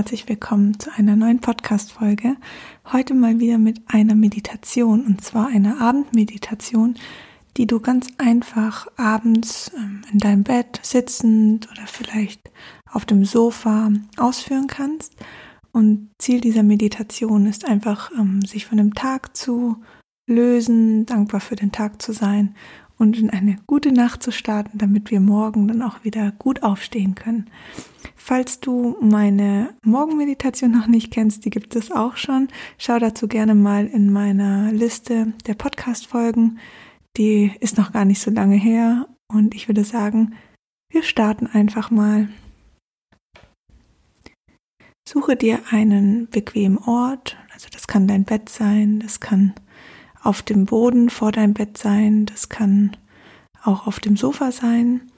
Herzlich willkommen zu einer neuen Podcast-Folge. Heute mal wieder mit einer Meditation und zwar einer Abendmeditation, die du ganz einfach abends ähm, in deinem Bett sitzend oder vielleicht auf dem Sofa ausführen kannst. Und Ziel dieser Meditation ist einfach, ähm, sich von dem Tag zu lösen, dankbar für den Tag zu sein und in eine gute Nacht zu starten, damit wir morgen dann auch wieder gut aufstehen können. Falls du meine Morgenmeditation noch nicht kennst, die gibt es auch schon. Schau dazu gerne mal in meiner Liste der Podcast-Folgen. Die ist noch gar nicht so lange her und ich würde sagen, wir starten einfach mal. Suche dir einen bequemen Ort, also das kann dein Bett sein, das kann auf dem Boden vor deinem Bett sein, das kann auch auf dem Sofa sein.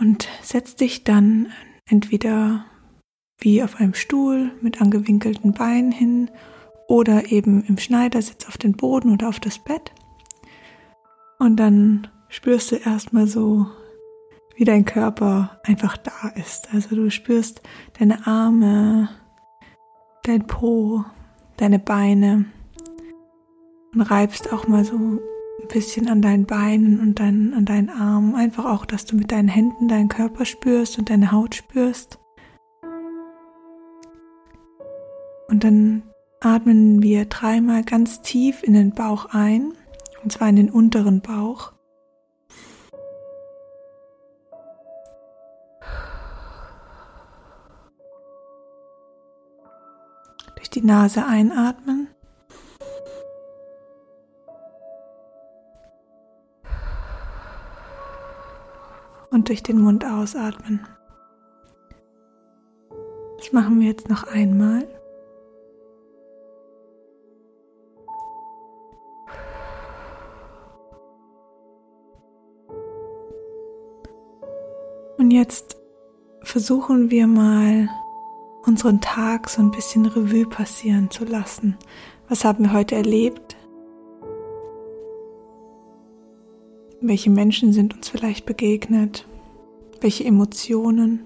Und setz dich dann entweder wie auf einem Stuhl mit angewinkelten Beinen hin oder eben im Schneidersitz auf den Boden oder auf das Bett. Und dann spürst du erstmal so, wie dein Körper einfach da ist. Also du spürst deine Arme, dein Po, deine Beine und reibst auch mal so bisschen an deinen Beinen und dein, an deinen Armen. Einfach auch, dass du mit deinen Händen deinen Körper spürst und deine Haut spürst. Und dann atmen wir dreimal ganz tief in den Bauch ein, und zwar in den unteren Bauch. Durch die Nase einatmen. Und durch den Mund ausatmen. Das machen wir jetzt noch einmal. Und jetzt versuchen wir mal unseren Tag so ein bisschen Revue passieren zu lassen. Was haben wir heute erlebt? Welche Menschen sind uns vielleicht begegnet? Welche Emotionen?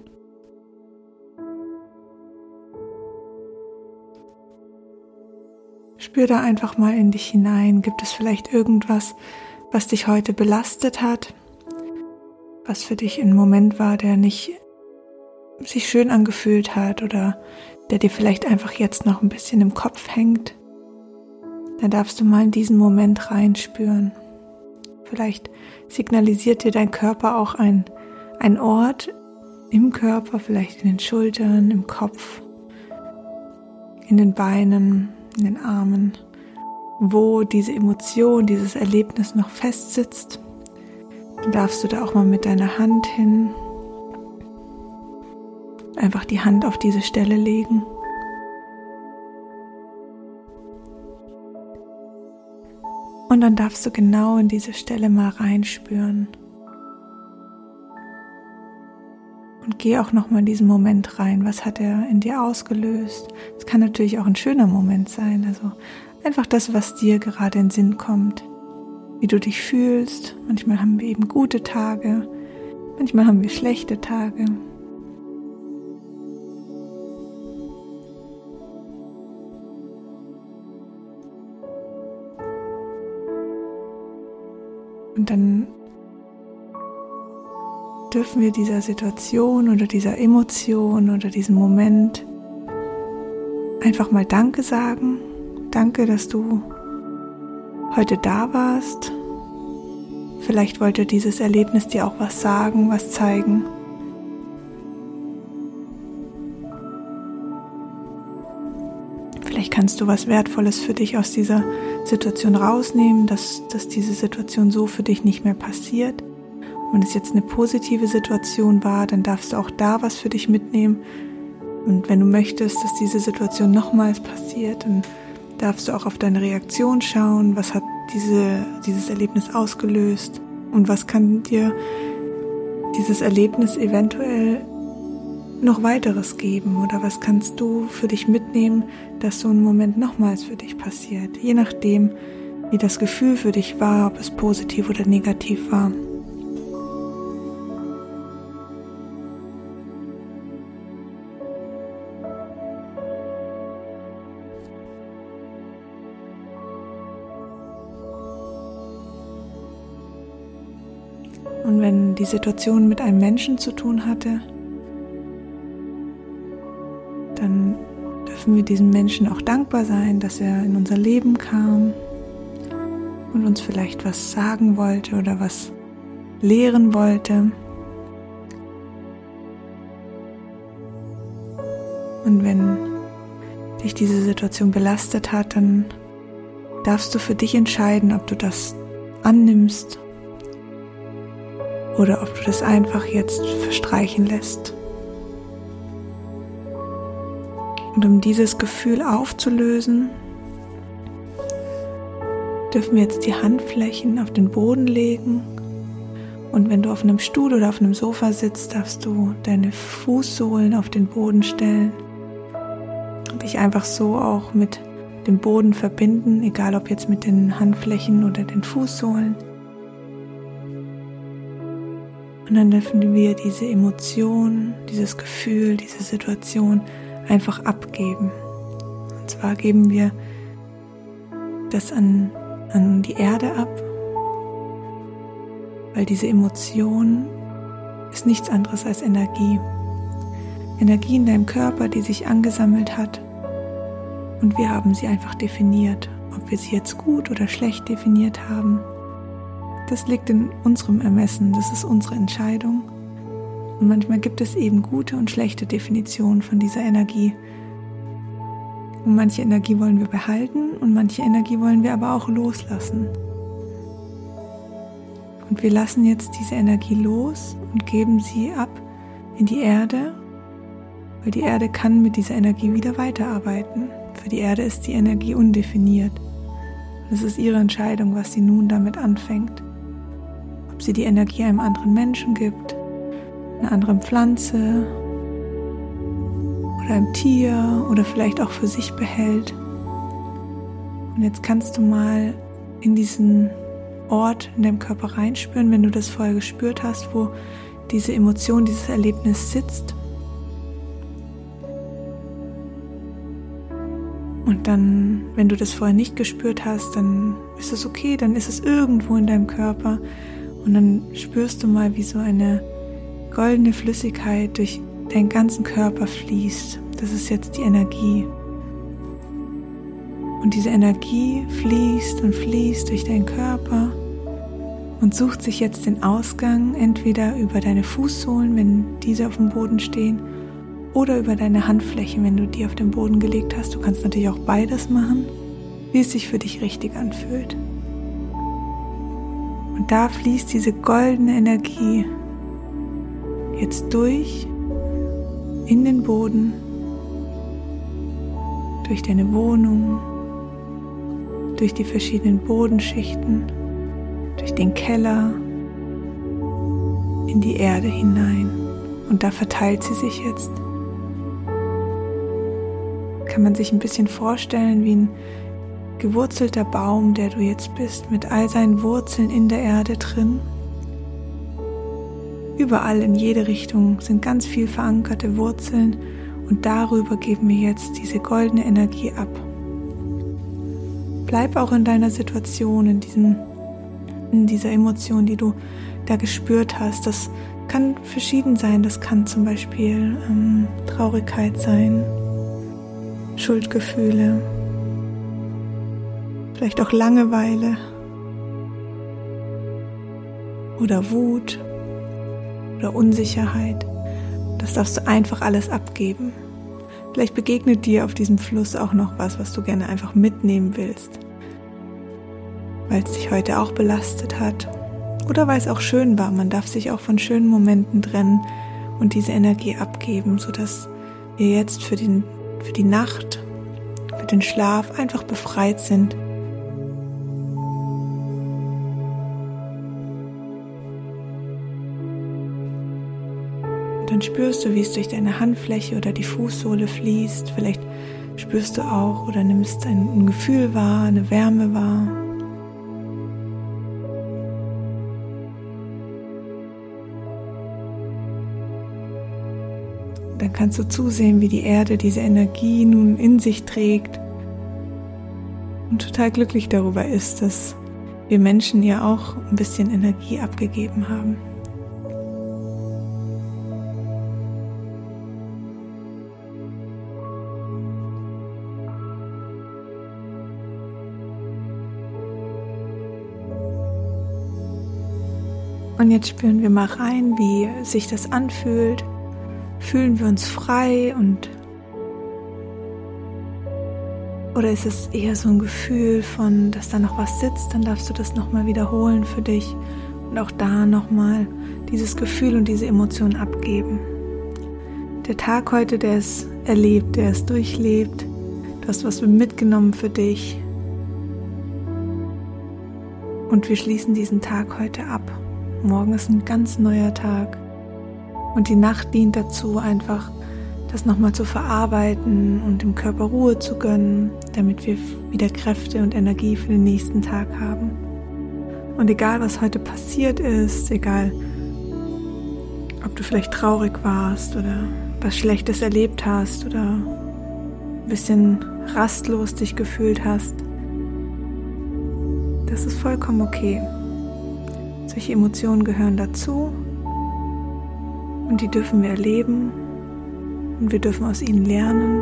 Spür da einfach mal in dich hinein. Gibt es vielleicht irgendwas, was dich heute belastet hat? Was für dich ein Moment war, der nicht sich schön angefühlt hat oder der dir vielleicht einfach jetzt noch ein bisschen im Kopf hängt? Dann darfst du mal in diesen Moment reinspüren. Vielleicht signalisiert dir dein Körper auch ein, ein Ort im Körper, vielleicht in den Schultern, im Kopf, in den Beinen, in den Armen, wo diese Emotion, dieses Erlebnis noch festsitzt. Dann darfst du da auch mal mit deiner Hand hin, einfach die Hand auf diese Stelle legen. Und dann darfst du genau in diese Stelle mal reinspüren. Und geh auch noch mal in diesen Moment rein. Was hat er in dir ausgelöst? Es kann natürlich auch ein schöner Moment sein. Also einfach das, was dir gerade in Sinn kommt. Wie du dich fühlst. Manchmal haben wir eben gute Tage. Manchmal haben wir schlechte Tage. Dürfen wir dieser Situation oder dieser Emotion oder diesem Moment einfach mal Danke sagen. Danke, dass du heute da warst. Vielleicht wollte dieses Erlebnis dir auch was sagen, was zeigen. Vielleicht kannst du was Wertvolles für dich aus dieser Situation rausnehmen, dass, dass diese Situation so für dich nicht mehr passiert. Wenn es jetzt eine positive Situation war, dann darfst du auch da was für dich mitnehmen. Und wenn du möchtest, dass diese Situation nochmals passiert, dann darfst du auch auf deine Reaktion schauen. Was hat diese, dieses Erlebnis ausgelöst? Und was kann dir dieses Erlebnis eventuell noch weiteres geben oder was kannst du für dich mitnehmen, dass so ein Moment nochmals für dich passiert, je nachdem, wie das Gefühl für dich war, ob es positiv oder negativ war. Wenn die Situation mit einem Menschen zu tun hatte, dann dürfen wir diesem Menschen auch dankbar sein, dass er in unser Leben kam und uns vielleicht was sagen wollte oder was lehren wollte. Und wenn dich diese Situation belastet hat, dann darfst du für dich entscheiden, ob du das annimmst oder ob du das einfach jetzt verstreichen lässt. Und um dieses Gefühl aufzulösen, dürfen wir jetzt die Handflächen auf den Boden legen. Und wenn du auf einem Stuhl oder auf einem Sofa sitzt, darfst du deine Fußsohlen auf den Boden stellen und dich einfach so auch mit dem Boden verbinden, egal ob jetzt mit den Handflächen oder den Fußsohlen. Und dann dürfen wir diese Emotion, dieses Gefühl, diese Situation einfach abgeben. Und zwar geben wir das an, an die Erde ab, weil diese Emotion ist nichts anderes als Energie. Energie in deinem Körper, die sich angesammelt hat. Und wir haben sie einfach definiert. Ob wir sie jetzt gut oder schlecht definiert haben, das liegt in unserem Ermessen, das ist unsere Entscheidung. Und manchmal gibt es eben gute und schlechte Definitionen von dieser Energie. Und manche Energie wollen wir behalten und manche Energie wollen wir aber auch loslassen. Und wir lassen jetzt diese Energie los und geben sie ab in die Erde, weil die Erde kann mit dieser Energie wieder weiterarbeiten. Für die Erde ist die Energie undefiniert. es ist ihre Entscheidung, was sie nun damit anfängt. Ob sie die Energie einem anderen Menschen gibt, einer anderen Pflanze oder einem Tier oder vielleicht auch für sich behält. Und jetzt kannst du mal in diesen Ort in deinem Körper reinspüren, wenn du das vorher gespürt hast, wo diese Emotion, dieses Erlebnis sitzt. Und dann, wenn du das vorher nicht gespürt hast, dann ist es okay, dann ist es irgendwo in deinem Körper. Und dann spürst du mal, wie so eine goldene Flüssigkeit durch deinen ganzen Körper fließt. Das ist jetzt die Energie. Und diese Energie fließt und fließt durch deinen Körper und sucht sich jetzt den Ausgang entweder über deine Fußsohlen, wenn diese auf dem Boden stehen, oder über deine Handflächen, wenn du die auf den Boden gelegt hast. Du kannst natürlich auch beides machen, wie es sich für dich richtig anfühlt. Und da fließt diese goldene Energie jetzt durch in den Boden, durch deine Wohnung, durch die verschiedenen Bodenschichten, durch den Keller, in die Erde hinein. Und da verteilt sie sich jetzt. Kann man sich ein bisschen vorstellen wie ein gewurzelter Baum, der du jetzt bist, mit all seinen Wurzeln in der Erde drin. Überall in jede Richtung sind ganz viel verankerte Wurzeln und darüber geben wir jetzt diese goldene Energie ab. Bleib auch in deiner Situation, in, diesem, in dieser Emotion, die du da gespürt hast. Das kann verschieden sein. Das kann zum Beispiel ähm, Traurigkeit sein, Schuldgefühle, vielleicht auch Langeweile oder Wut oder Unsicherheit. Das darfst du einfach alles abgeben. Vielleicht begegnet dir auf diesem Fluss auch noch was, was du gerne einfach mitnehmen willst, weil es dich heute auch belastet hat oder weil es auch schön war. Man darf sich auch von schönen Momenten trennen und diese Energie abgeben, sodass wir jetzt für, den, für die Nacht, für den Schlaf einfach befreit sind dann spürst du, wie es durch deine Handfläche oder die Fußsohle fließt. Vielleicht spürst du auch oder nimmst ein Gefühl wahr, eine Wärme wahr. Dann kannst du zusehen, wie die Erde diese Energie nun in sich trägt und total glücklich darüber ist, dass wir Menschen ihr auch ein bisschen Energie abgegeben haben. Und jetzt spüren wir mal rein, wie sich das anfühlt. Fühlen wir uns frei und oder ist es eher so ein Gefühl von, dass da noch was sitzt, dann darfst du das nochmal wiederholen für dich und auch da nochmal dieses Gefühl und diese Emotion abgeben. Der Tag heute, der ist erlebt, der ist durchlebt. Du hast was mitgenommen für dich. Und wir schließen diesen Tag heute ab. Morgen ist ein ganz neuer Tag. Und die Nacht dient dazu, einfach das nochmal zu verarbeiten und dem Körper Ruhe zu gönnen, damit wir wieder Kräfte und Energie für den nächsten Tag haben. Und egal, was heute passiert ist, egal, ob du vielleicht traurig warst oder was Schlechtes erlebt hast oder ein bisschen rastlos dich gefühlt hast, das ist vollkommen okay. Solche Emotionen gehören dazu und die dürfen wir erleben und wir dürfen aus ihnen lernen.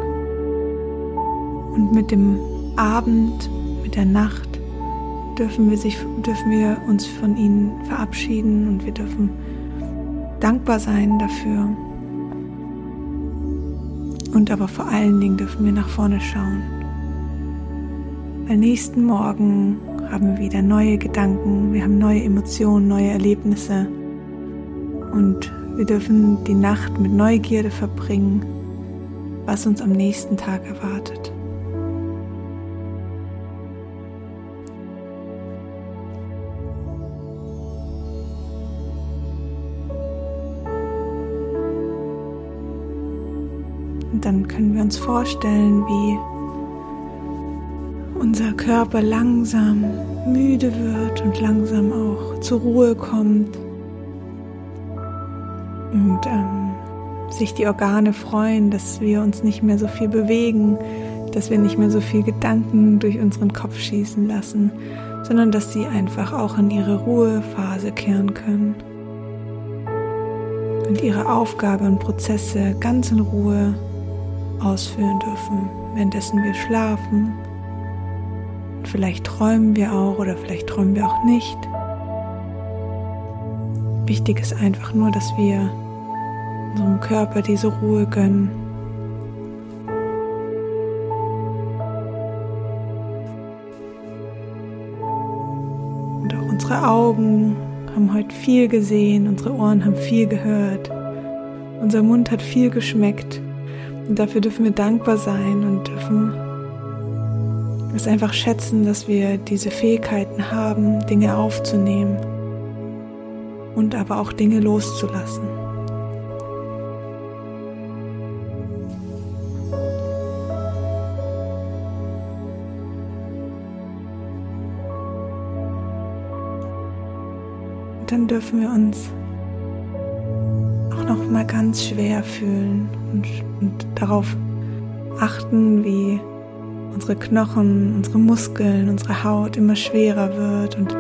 Und mit dem Abend, mit der Nacht dürfen wir, sich, dürfen wir uns von ihnen verabschieden und wir dürfen dankbar sein dafür. Und aber vor allen Dingen dürfen wir nach vorne schauen. Weil nächsten Morgen haben wir wieder neue Gedanken, wir haben neue Emotionen, neue Erlebnisse. Und wir dürfen die Nacht mit Neugierde verbringen, was uns am nächsten Tag erwartet. Und dann können wir uns vorstellen, wie unser Körper langsam müde wird und langsam auch zur Ruhe kommt und ähm, sich die Organe freuen, dass wir uns nicht mehr so viel bewegen, dass wir nicht mehr so viel Gedanken durch unseren Kopf schießen lassen, sondern dass sie einfach auch in ihre Ruhephase kehren können und ihre Aufgabe und Prozesse ganz in Ruhe ausführen dürfen, währenddessen wir schlafen. Vielleicht träumen wir auch oder vielleicht träumen wir auch nicht. Wichtig ist einfach nur, dass wir unserem Körper diese Ruhe gönnen. Und auch unsere Augen haben heute viel gesehen, unsere Ohren haben viel gehört, unser Mund hat viel geschmeckt. Und dafür dürfen wir dankbar sein und dürfen es einfach schätzen, dass wir diese Fähigkeiten haben, Dinge aufzunehmen und aber auch Dinge loszulassen. dann dürfen wir uns auch noch mal ganz schwer fühlen und, und darauf achten, wie unsere Knochen, unsere Muskeln, unsere Haut immer schwerer wird. Und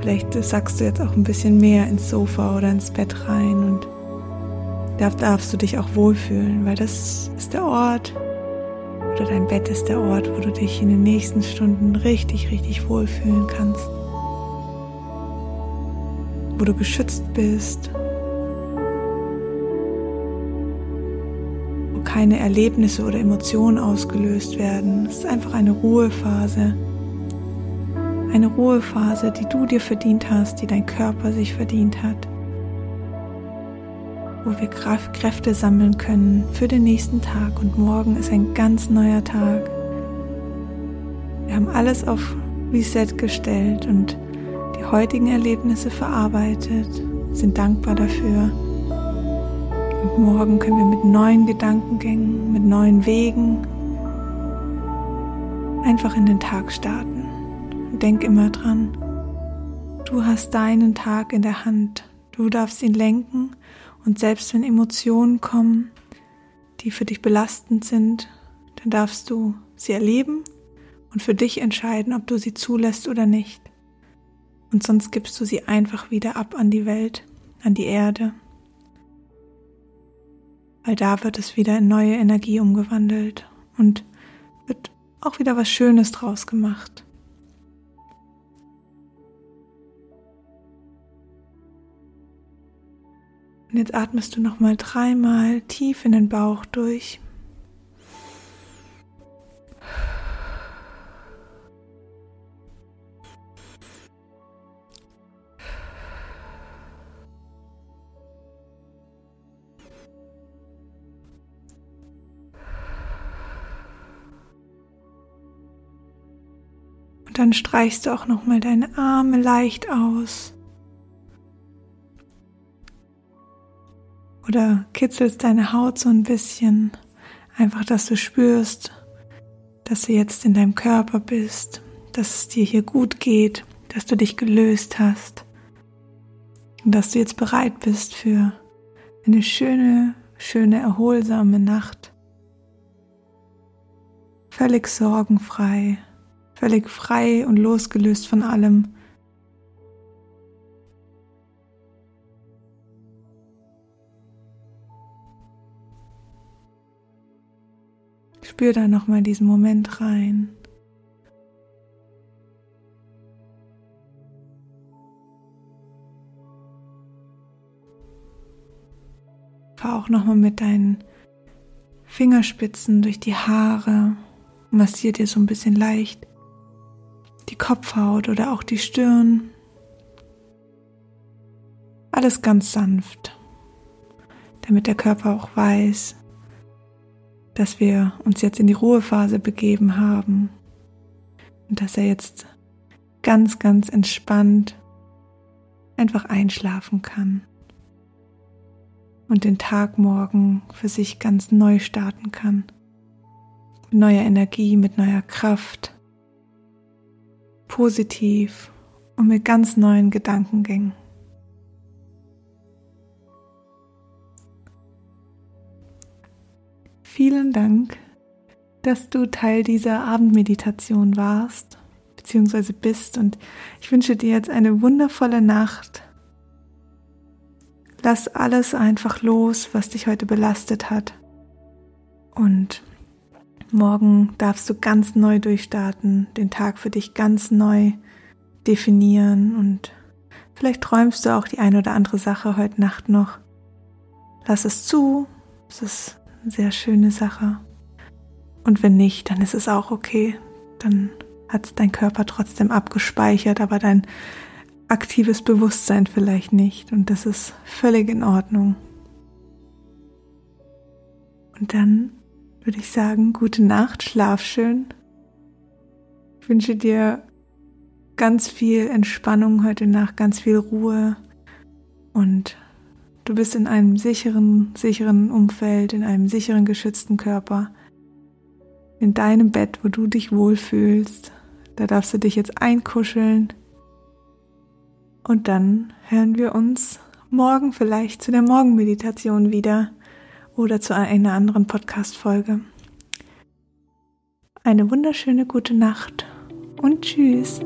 vielleicht sagst du jetzt auch ein bisschen mehr ins Sofa oder ins Bett rein. Und da darfst du dich auch wohlfühlen, weil das ist der Ort oder dein Bett ist der Ort, wo du dich in den nächsten Stunden richtig, richtig wohlfühlen kannst. Wo du geschützt bist, keine Erlebnisse oder Emotionen ausgelöst werden. Es ist einfach eine Ruhephase. Eine Ruhephase, die du dir verdient hast, die dein Körper sich verdient hat. Wo wir Kräfte sammeln können für den nächsten Tag und morgen ist ein ganz neuer Tag. Wir haben alles auf Reset gestellt und heutigen Erlebnisse verarbeitet, sind dankbar dafür. Und morgen können wir mit neuen Gedankengängen, mit neuen Wegen einfach in den Tag starten. denk immer dran, du hast deinen Tag in der Hand. Du darfst ihn lenken und selbst wenn Emotionen kommen, die für dich belastend sind, dann darfst du sie erleben und für dich entscheiden, ob du sie zulässt oder nicht und sonst gibst du sie einfach wieder ab an die Welt, an die Erde weil da wird es wieder in neue Energie umgewandelt und wird auch wieder was Schönes draus gemacht. Und jetzt atmest du nochmal dreimal tief in den Bauch durch. Dann streichst du auch noch mal deine Arme leicht aus. Oder kitzelst deine Haut so ein bisschen. Einfach, dass du spürst, dass du jetzt in deinem Körper bist, dass es dir hier gut geht, dass du dich gelöst hast und dass du jetzt bereit bist für eine schöne, schöne, erholsame Nacht. Völlig sorgenfrei völlig frei und losgelöst von allem. Spür da nochmal diesen Moment rein. Fahr auch nochmal mit deinen Fingerspitzen durch die Haare massier dir so ein bisschen leicht Kopfhaut oder auch die Stirn. Alles ganz sanft, damit der Körper auch weiß, dass wir uns jetzt in die Ruhephase begeben haben und dass er jetzt ganz, ganz entspannt einfach einschlafen kann und den Tag morgen für sich ganz neu starten kann. Mit neuer Energie, mit neuer Kraft positiv und mit ganz neuen Gedankengängen. Vielen Dank, dass du Teil dieser Abendmeditation warst bzw. bist und ich wünsche dir jetzt eine wundervolle Nacht. Lass alles einfach los, was dich heute belastet hat und Morgen darfst du ganz neu durchstarten, den Tag für dich ganz neu definieren und vielleicht träumst du auch die eine oder andere Sache heute Nacht noch. Lass es zu, es ist eine sehr schöne Sache. Und wenn nicht, dann ist es auch okay. Dann hat dein Körper trotzdem abgespeichert, aber dein aktives Bewusstsein vielleicht nicht. Und das ist völlig in Ordnung. Und dann würde ich sagen, gute Nacht, schlaf schön. Ich wünsche dir ganz viel Entspannung heute Nacht, ganz viel Ruhe und du bist in einem sicheren, sicheren Umfeld, in einem sicheren, geschützten Körper, in deinem Bett, wo du dich wohlfühlst. Da darfst du dich jetzt einkuscheln und dann hören wir uns morgen vielleicht zu der Morgenmeditation wieder oder zu einer anderen Podcast-Folge. Eine wunderschöne gute Nacht und tschüss.